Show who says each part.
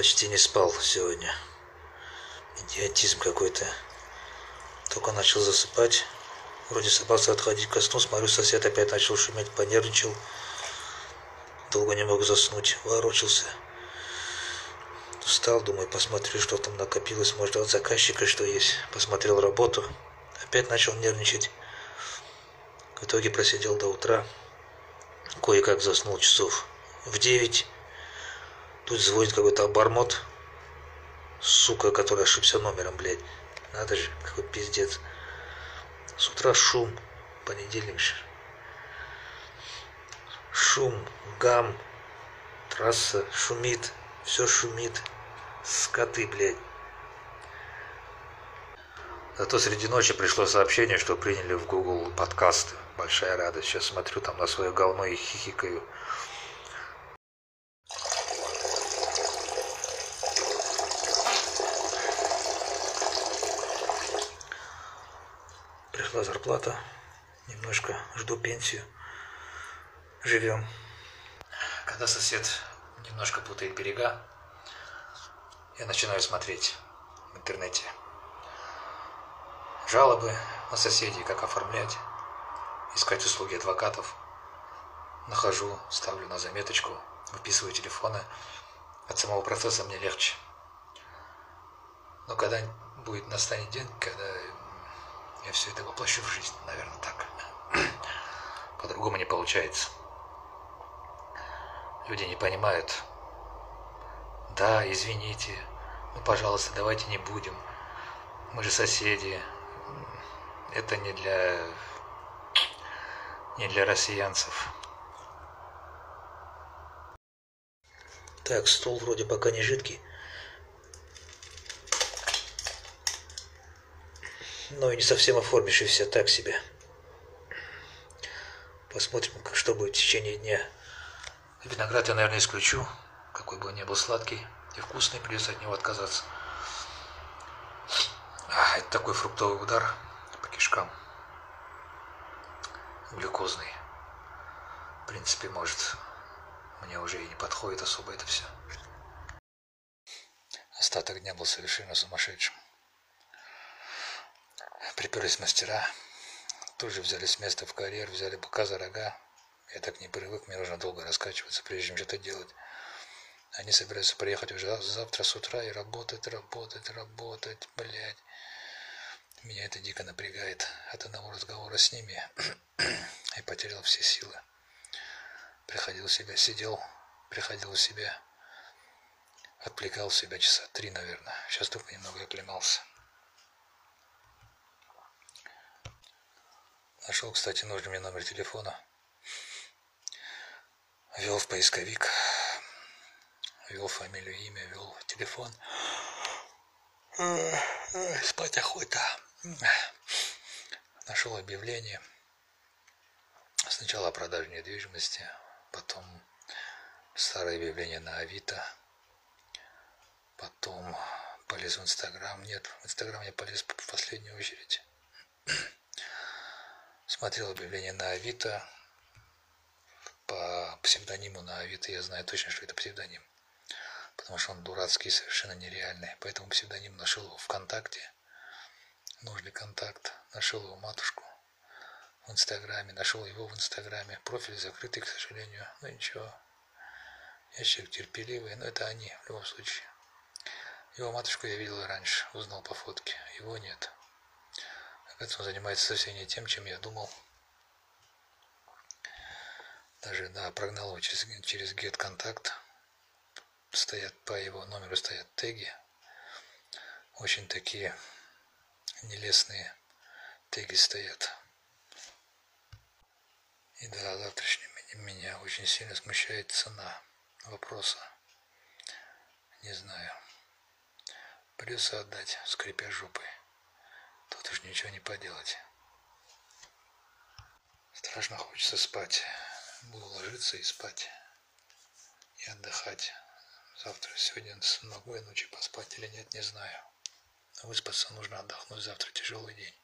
Speaker 1: Почти не спал сегодня. Идиотизм какой-то. Только начал засыпать. Вроде собрался отходить ко сну, смотрю, сосед опять начал шуметь, понервничал. Долго не мог заснуть, ворочался. Встал, думаю, посмотрю, что там накопилось, может, от заказчика что есть. Посмотрел работу, опять начал нервничать. В итоге просидел до утра. Кое-как заснул часов в девять. Тут звонит какой-то обормот. Сука, который ошибся номером, блядь. Надо же, какой пиздец. С утра шум. Понедельник же. Шум, гам, трасса шумит, все шумит. Скоты, блядь. Зато среди ночи пришло сообщение, что приняли в Google подкасты. Большая радость. Сейчас смотрю там на свое говно и хихикаю. Пришла зарплата. Немножко жду пенсию. Живем. Когда сосед немножко путает берега, я начинаю смотреть в интернете жалобы на соседей, как оформлять, искать услуги адвокатов. Нахожу, ставлю на заметочку, выписываю телефоны. От самого процесса мне легче. Но когда будет настанет день, когда я все это воплощу в жизнь, наверное, так. По-другому не получается. Люди не понимают. Да, извините, ну, пожалуйста, давайте не будем. Мы же соседи, это не для не для россиянцев. Так, стол вроде пока не жидкий. Но и не совсем оформившийся так себе. Посмотрим, как что будет в течение дня. Виноград я, наверное, исключу. Какой бы он ни был сладкий и вкусный, придется от него отказаться. А, это такой фруктовый удар кишкам. Глюкозный. В принципе, может, мне уже и не подходит особо это все. Остаток дня был совершенно сумасшедшим. Приперлись мастера, тут же взяли с места в карьер, взяли быка за рога. Я так не привык, мне нужно долго раскачиваться, прежде чем что-то делать. Они собираются приехать уже завтра с утра и работать, работать, работать, блядь. Меня это дико напрягает от одного разговора с ними. и потерял все силы. Приходил в себя, сидел, приходил в себя. Отвлекал себя часа три, наверное. Сейчас только немного оклемался. Нашел, кстати, нужный мне номер телефона. Ввел в поисковик. Ввел фамилию, имя, ввел телефон. Спать охота. Нашел объявление. Сначала о продаже недвижимости, потом старое объявление на Авито, потом полез в Инстаграм. Нет, в Инстаграм я полез в последнюю очередь. Смотрел объявление на Авито. По псевдониму на Авито я знаю точно, что это псевдоним. Потому что он дурацкий, совершенно нереальный. Поэтому псевдоним нашел его ВКонтакте нужный контакт, нашел его матушку в Инстаграме, нашел его в Инстаграме, профиль закрытый, к сожалению, но ничего, я человек терпеливый, но это они в любом случае. Его матушку я видел раньше, узнал по фотке, его нет. Он занимается совсем не тем, чем я думал. Даже, да, прогнал его через, через get контакт. Стоят по его номеру стоят теги. Очень такие нелестные теги стоят. И да, завтрашнего меня очень сильно смущает цена вопроса. Не знаю. Придется отдать, скрипя жопой. Тут уж ничего не поделать. Страшно хочется спать. Буду ложиться и спать. И отдыхать. Завтра, сегодня смогу я ночью поспать или нет, не знаю. Выспаться нужно отдохнуть, завтра тяжелый день.